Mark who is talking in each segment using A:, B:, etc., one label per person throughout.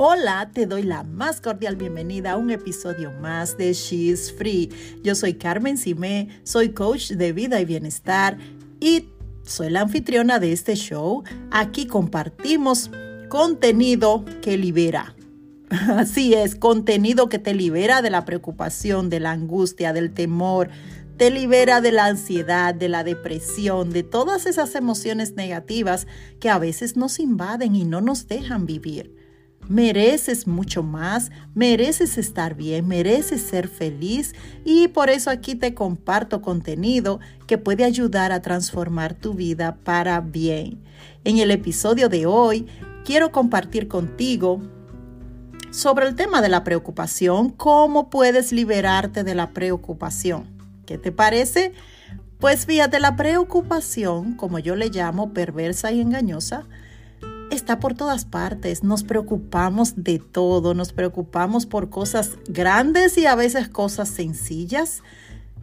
A: Hola, te doy la más cordial bienvenida a un episodio más de She's Free. Yo soy Carmen Simé, soy coach de vida y bienestar y soy la anfitriona de este show. Aquí compartimos contenido que libera. Así es, contenido que te libera de la preocupación, de la angustia, del temor, te libera de la ansiedad, de la depresión, de todas esas emociones negativas que a veces nos invaden y no nos dejan vivir. Mereces mucho más, mereces estar bien, mereces ser feliz y por eso aquí te comparto contenido que puede ayudar a transformar tu vida para bien. En el episodio de hoy quiero compartir contigo sobre el tema de la preocupación, cómo puedes liberarte de la preocupación. ¿Qué te parece? Pues fíjate, la preocupación, como yo le llamo perversa y engañosa, está por todas partes. Nos preocupamos de todo, nos preocupamos por cosas grandes y a veces cosas sencillas.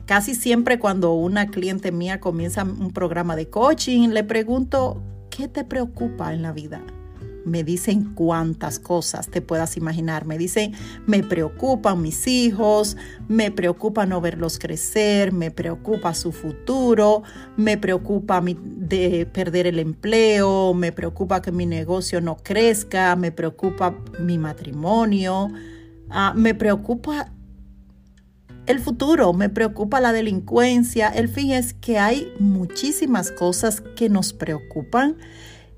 A: Casi siempre cuando una cliente mía comienza un programa de coaching, le pregunto, ¿qué te preocupa en la vida? Me dicen cuántas cosas te puedas imaginar. Me dicen, me preocupan mis hijos, me preocupa no verlos crecer, me preocupa su futuro, me preocupa de perder el empleo, me preocupa que mi negocio no crezca, me preocupa mi matrimonio, ah, me preocupa el futuro, me preocupa la delincuencia. El fin es que hay muchísimas cosas que nos preocupan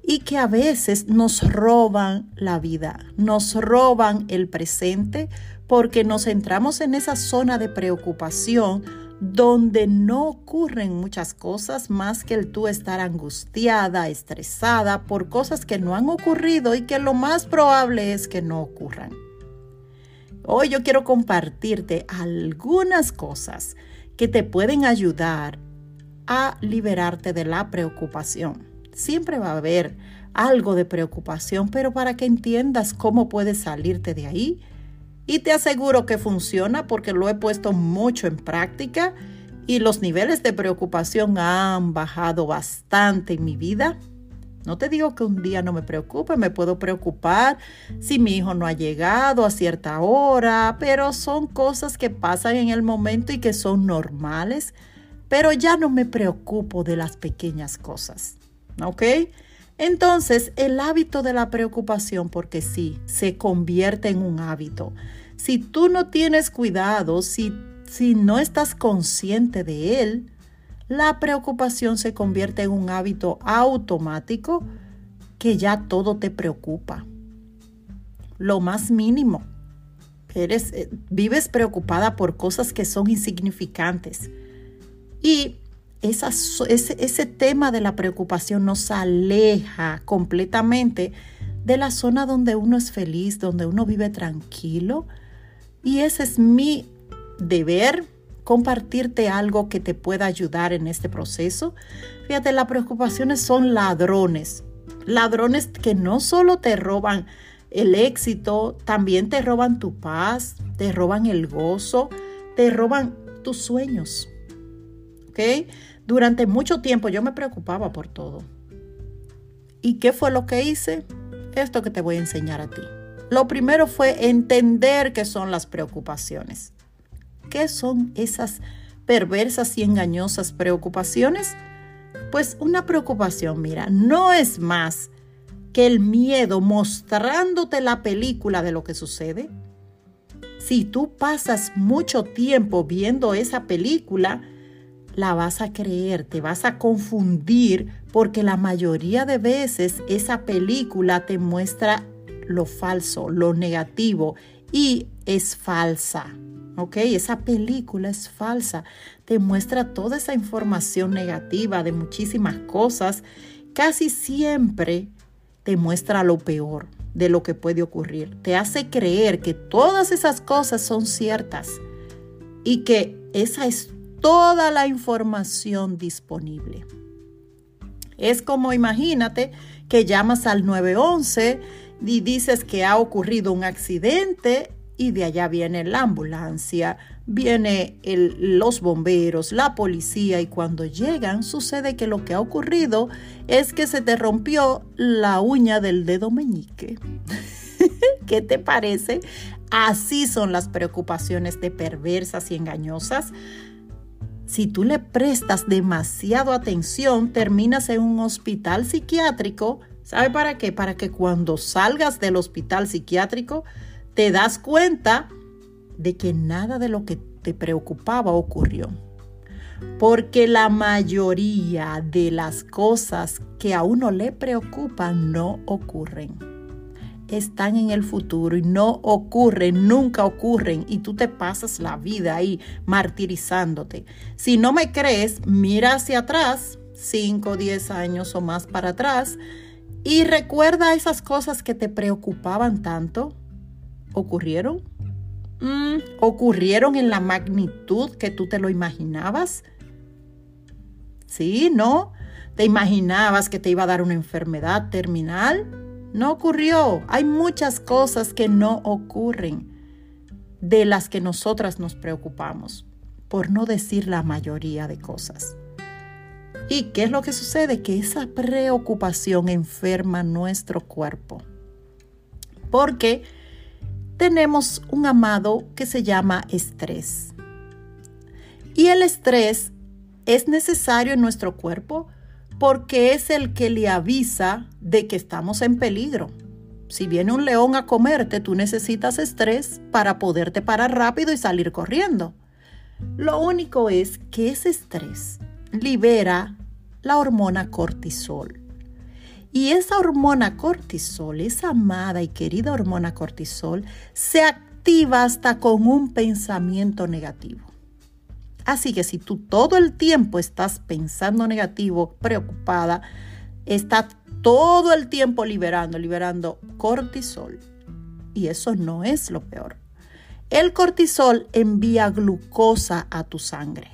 A: y que a veces nos roban la vida, nos roban el presente porque nos centramos en esa zona de preocupación donde no ocurren muchas cosas más que el tú estar angustiada, estresada por cosas que no han ocurrido y que lo más probable es que no ocurran. Hoy yo quiero compartirte algunas cosas que te pueden ayudar a liberarte de la preocupación. Siempre va a haber algo de preocupación, pero para que entiendas cómo puedes salirte de ahí. Y te aseguro que funciona porque lo he puesto mucho en práctica y los niveles de preocupación han bajado bastante en mi vida. No te digo que un día no me preocupe, me puedo preocupar si mi hijo no ha llegado a cierta hora, pero son cosas que pasan en el momento y que son normales, pero ya no me preocupo de las pequeñas cosas. ¿Ok? Entonces, el hábito de la preocupación, porque sí, se convierte en un hábito. Si tú no tienes cuidado, si, si no estás consciente de él, la preocupación se convierte en un hábito automático que ya todo te preocupa. Lo más mínimo. Eres, eh, vives preocupada por cosas que son insignificantes. Y ese, tema de la preocupación nos aleja completamente de la zona donde uno es feliz, donde uno vive tranquilo. Y ese es mi deber, compartirte algo que te pueda ayudar en este proceso. Fíjate, las preocupaciones son ladrones, ladrones que no solo te roban el éxito, también te roban tu paz, te roban el gozo, te roban tus sueños. Durante mucho tiempo yo me preocupaba por todo. ¿Y qué fue lo que hice? Esto que te voy a enseñar a ti. Lo primero fue entender qué son las preocupaciones. ¿Qué son esas perversas y engañosas preocupaciones? Pues una preocupación, mira, no es más que el miedo mostrándote la película de lo que sucede. Si tú pasas mucho tiempo viendo esa película, la vas a creer, te vas a confundir porque la mayoría de veces esa película te muestra lo falso, lo negativo y es falsa. ¿Ok? Esa película es falsa. Te muestra toda esa información negativa de muchísimas cosas. Casi siempre te muestra lo peor de lo que puede ocurrir. Te hace creer que todas esas cosas son ciertas y que esa es toda la información disponible. Es como imagínate que llamas al 911 y dices que ha ocurrido un accidente y de allá viene la ambulancia, viene los bomberos, la policía y cuando llegan sucede que lo que ha ocurrido es que se te rompió la uña del dedo meñique. ¿Qué te parece? Así son las preocupaciones de perversas y engañosas. Si tú le prestas demasiado atención, terminas en un hospital psiquiátrico. ¿Sabe para qué? Para que cuando salgas del hospital psiquiátrico te das cuenta de que nada de lo que te preocupaba ocurrió. Porque la mayoría de las cosas que a uno le preocupan no ocurren. Están en el futuro y no ocurren, nunca ocurren y tú te pasas la vida ahí martirizándote. Si no me crees, mira hacia atrás, 5, 10 años o más para atrás y recuerda esas cosas que te preocupaban tanto. ¿Ocurrieron? Mm, ocurrieron en la magnitud que tú te lo imaginabas. Sí, ¿no? ¿Te imaginabas que te iba a dar una enfermedad terminal? No ocurrió. Hay muchas cosas que no ocurren de las que nosotras nos preocupamos, por no decir la mayoría de cosas. ¿Y qué es lo que sucede? Que esa preocupación enferma nuestro cuerpo. Porque tenemos un amado que se llama estrés. Y el estrés es necesario en nuestro cuerpo porque es el que le avisa de que estamos en peligro. Si viene un león a comerte, tú necesitas estrés para poderte parar rápido y salir corriendo. Lo único es que ese estrés libera la hormona cortisol. Y esa hormona cortisol, esa amada y querida hormona cortisol, se activa hasta con un pensamiento negativo. Así que si tú todo el tiempo estás pensando negativo, preocupada, está todo el tiempo liberando, liberando cortisol. Y eso no es lo peor. El cortisol envía glucosa a tu sangre.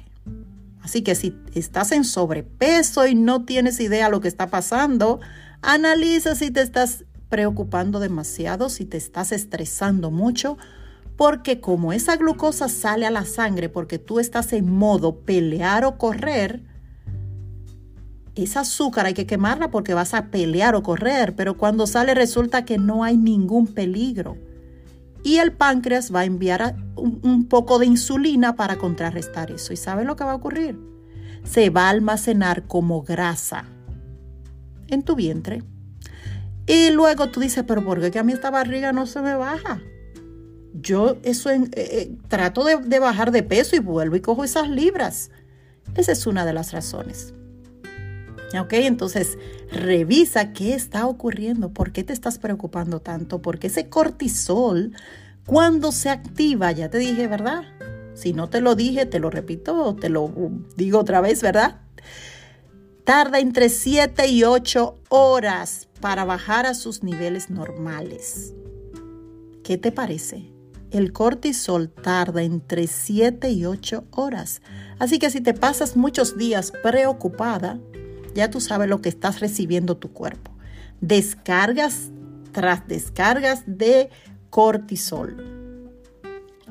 A: Así que si estás en sobrepeso y no tienes idea de lo que está pasando, Analiza si te estás preocupando demasiado, si te estás estresando mucho, porque como esa glucosa sale a la sangre porque tú estás en modo pelear o correr, esa azúcar hay que quemarla porque vas a pelear o correr, pero cuando sale resulta que no hay ningún peligro. Y el páncreas va a enviar un, poco de insulina para contrarrestar eso. ¿Y saben lo que va a ocurrir? Se va a almacenar como grasa en tu vientre. Y luego tú dices, pero ¿por qué que a mí esta barriga no se me baja? Yo eso eh, eh, trato de, de bajar de peso y vuelvo y cojo esas libras. Esa es una de las razones. ¿Ok? Entonces, revisa qué está ocurriendo, por qué te estás preocupando tanto, porque ese cortisol, cuando se activa, ya te dije, ¿verdad? Si no te lo dije, te lo repito, te lo digo otra vez, ¿verdad? tarda entre 7 y 8 horas para bajar a sus niveles normales. ¿Qué te parece? El cortisol tarda entre 7 y 8 horas. Así que si te pasas muchos días preocupada, ya tú sabes lo que estás recibiendo tu cuerpo. Descargas tras descargas de cortisol,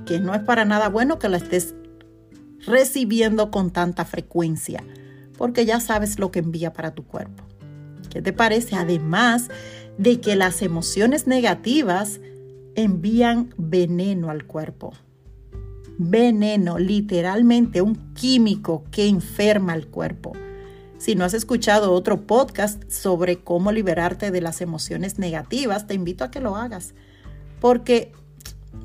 A: que no es para nada bueno que la estés recibiendo con tanta frecuencia porque ya sabes lo que envía para tu cuerpo. ¿Qué te parece? Además de que las emociones negativas envían veneno al cuerpo. Veneno, literalmente un químico que enferma al cuerpo. Si no has escuchado otro podcast sobre cómo liberarte de las emociones negativas, te invito a que lo hagas, porque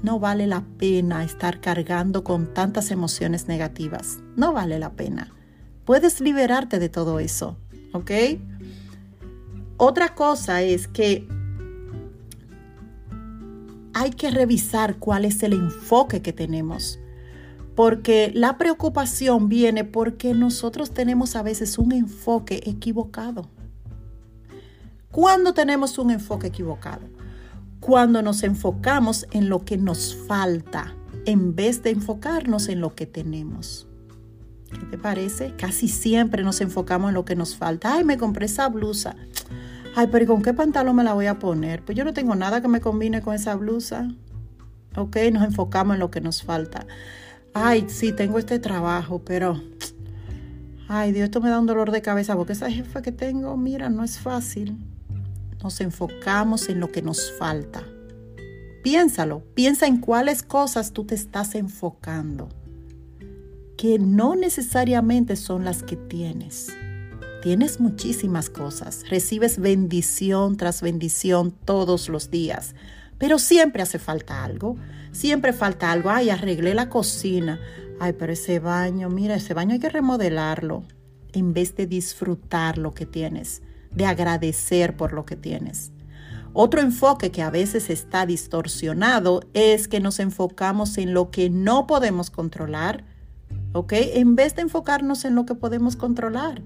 A: no vale la pena estar cargando con tantas emociones negativas. No vale la pena. Puedes liberarte de todo eso, ¿ok? Otra cosa es que hay que revisar cuál es el enfoque que tenemos. Porque la preocupación viene porque nosotros tenemos a veces un enfoque equivocado. ¿Cuándo tenemos un enfoque equivocado? Cuando nos enfocamos en lo que nos falta en vez de enfocarnos en lo que tenemos. ¿Qué te parece? Casi siempre nos enfocamos en lo que nos falta. Ay, me compré esa blusa. Ay, pero con qué pantalón me la voy a poner? Pues yo no tengo nada que me combine con esa blusa. Ok, nos enfocamos en lo que nos falta. Ay, sí, tengo este trabajo, pero... Ay, Dios, esto me da un dolor de cabeza porque esa jefa que tengo, mira, no es fácil. Nos enfocamos en lo que nos falta. Piénsalo, piensa en cuáles cosas tú te estás enfocando, que no necesariamente son las que tienes. Tienes muchísimas cosas, recibes bendición tras bendición todos los días, pero siempre hace falta algo, siempre falta algo. Ay, arreglé la cocina, ay, pero ese baño, mira, ese baño hay que remodelarlo, en vez de disfrutar lo que tienes, de agradecer por lo que tienes. Otro enfoque que a veces está distorsionado es que nos enfocamos en lo que no podemos controlar, ¿ok? En vez de enfocarnos en lo que podemos controlar.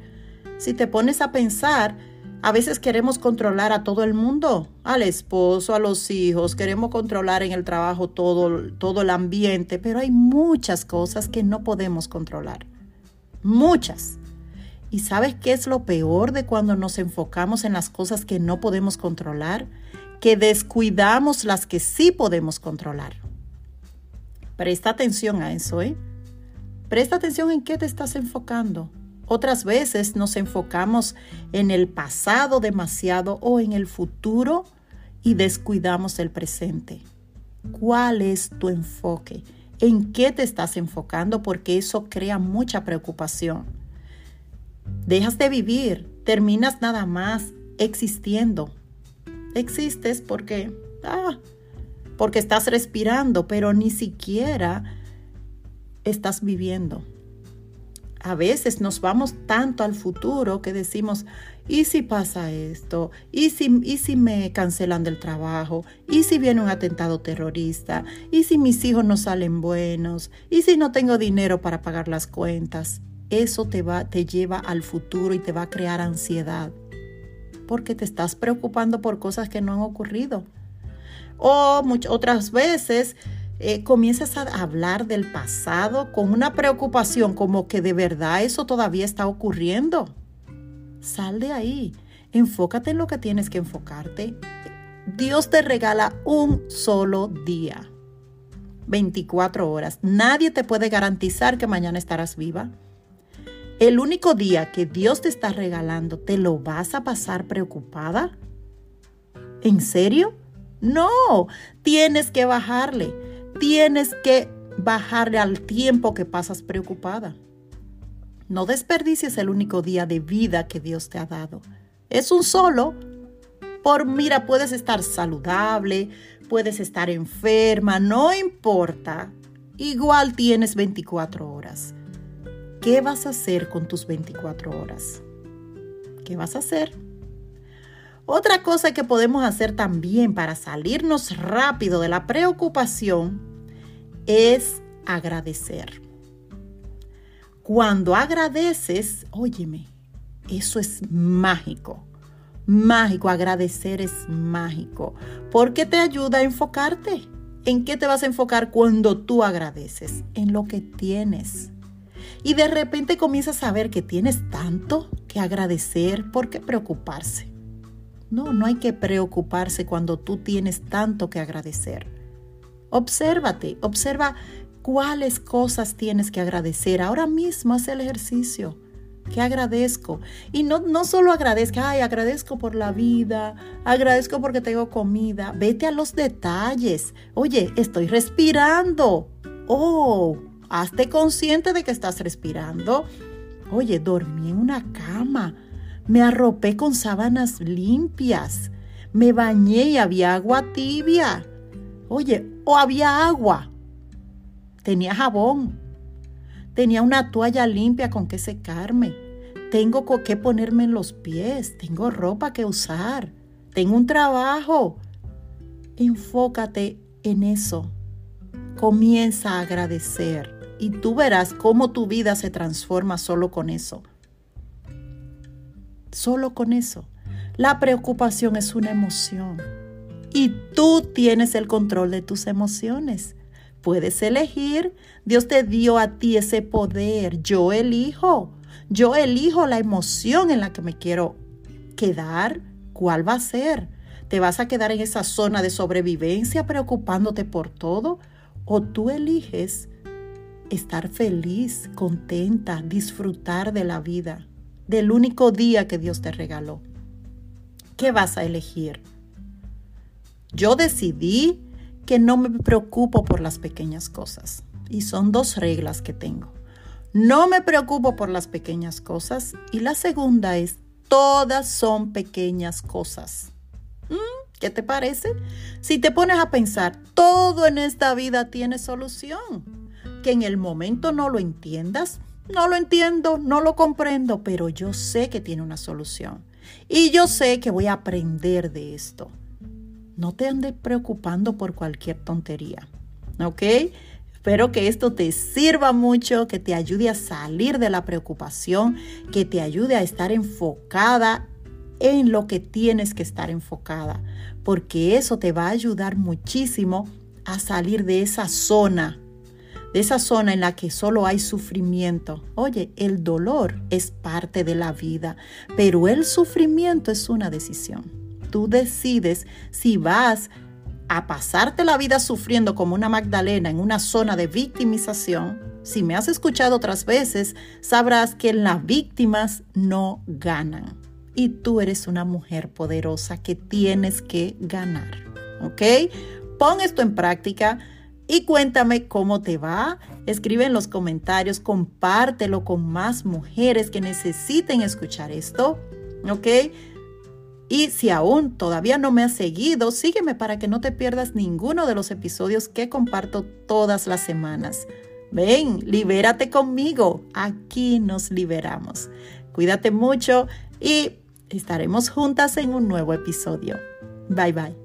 A: Si te pones a pensar, a veces queremos controlar a todo el mundo, al esposo, a los hijos, queremos controlar en el trabajo todo, todo el ambiente, pero hay muchas cosas que no podemos controlar. Muchas. ¿Y sabes qué es lo peor de cuando nos enfocamos en las cosas que no podemos controlar? Que descuidamos las que sí podemos controlar. Presta atención a eso, ¿eh? Presta atención en qué te estás enfocando. Otras veces nos enfocamos en el pasado demasiado o en el futuro y descuidamos el presente. ¿Cuál es tu enfoque? ¿En qué te estás enfocando? Porque eso crea mucha preocupación. Dejas de vivir, terminas nada más existiendo. Existes porque, ah, porque estás respirando, pero ni siquiera estás viviendo. A veces nos vamos tanto al futuro que decimos, ¿y si pasa esto? ¿Y si, ¿Y si me cancelan del trabajo? ¿Y si viene un atentado terrorista? ¿Y si mis hijos no salen buenos? ¿Y si no tengo dinero para pagar las cuentas? eso te, va, te lleva al futuro y te va a crear ansiedad. Porque te estás preocupando por cosas que no han ocurrido. O muchas otras veces eh, comienzas a hablar del pasado con una preocupación como que de verdad eso todavía está ocurriendo. Sal de ahí. Enfócate en lo que tienes que enfocarte. Dios te regala un solo día. 24 horas. Nadie te puede garantizar que mañana estarás viva. El único día que Dios te está regalando, ¿te lo vas a pasar preocupada? ¿En serio? No, tienes que bajarle. Tienes que bajarle al tiempo que pasas preocupada. No desperdicies el único día de vida que Dios te ha dado. Es un solo. Por mira, puedes estar saludable, puedes estar enferma, no importa. Igual tienes 24 horas. ¿Qué vas a hacer con tus 24 horas? ¿Qué vas a hacer? Otra cosa que podemos hacer también para salirnos rápido de la preocupación es agradecer. Cuando agradeces, óyeme, eso es mágico. Mágico, agradecer es mágico, porque te ayuda a enfocarte. ¿En qué te vas a enfocar cuando tú agradeces? En lo que tienes y de repente comienzas a ver que tienes tanto que agradecer, ¿por qué preocuparse? No, no hay que preocuparse cuando tú tienes tanto que agradecer. Obsérvate, observa cuáles cosas tienes que agradecer. Ahora mismo haz el ejercicio. ¿Qué agradezco? Y no, no solo agradezca, ay, agradezco por la vida, agradezco porque tengo comida. Vete a los detalles. Oye, estoy respirando. Oh, Hazte consciente de que estás respirando. Oye, dormí en una cama. Me arropé con sábanas limpias. Me bañé y había agua tibia. Oye, o había agua. Tenía jabón. Tenía una toalla limpia con que secarme. Tengo que ponerme en los pies. Tengo ropa que usar. Tengo un trabajo. Enfócate en eso. Comienza a agradecer y tú verás cómo tu vida se transforma solo con eso. Solo con eso. La preocupación es una emoción y tú tienes el control de tus emociones. Puedes elegir. Dios te dio a ti ese poder. Yo elijo. Yo elijo la emoción en la que me quiero quedar. ¿Cuál va a ser? ¿Te vas a quedar en esa zona de sobrevivencia preocupándote por todo? ¿O tú eliges estar feliz, contenta, disfrutar de la vida, del único día que Dios te regaló. ¿Qué vas a elegir? Yo decidí que no me preocupo por las pequeñas cosas. Y son dos reglas que tengo. No me preocupo por las pequeñas cosas. Y la segunda es, todas son pequeñas cosas. ¿Mm? ¿Qué te parece? Si te pones a pensar, todo en esta vida tiene solución. Que en el momento no lo entiendas, no lo entiendo, no lo comprendo, pero yo sé que tiene una solución. Y yo sé que voy a aprender de esto. No te andes preocupando por cualquier tontería. ¿Ok? Espero que esto te sirva mucho, que te ayude a salir de la preocupación, que te ayude a estar enfocada en lo que tienes que estar enfocada, porque eso te va a ayudar muchísimo a salir de esa zona, de esa zona en la que solo hay sufrimiento. Oye, el dolor es parte de la vida, pero el sufrimiento es una decisión. Tú decides si vas a pasarte la vida sufriendo como una Magdalena en una zona de victimización, si me has escuchado otras veces, sabrás que las víctimas no ganan. Y tú eres una mujer poderosa que tienes que ganar. ¿Ok? Pon esto en práctica y cuéntame cómo te va. Escribe en los comentarios, compártelo con más mujeres que necesiten escuchar esto. ¿Ok? Y si aún todavía no me has seguido, sígueme para que no te pierdas ninguno de los episodios que comparto todas las semanas. Ven, libérate conmigo. Aquí nos liberamos. Cuídate mucho y estaremos juntas en un nuevo episodio. Bye bye.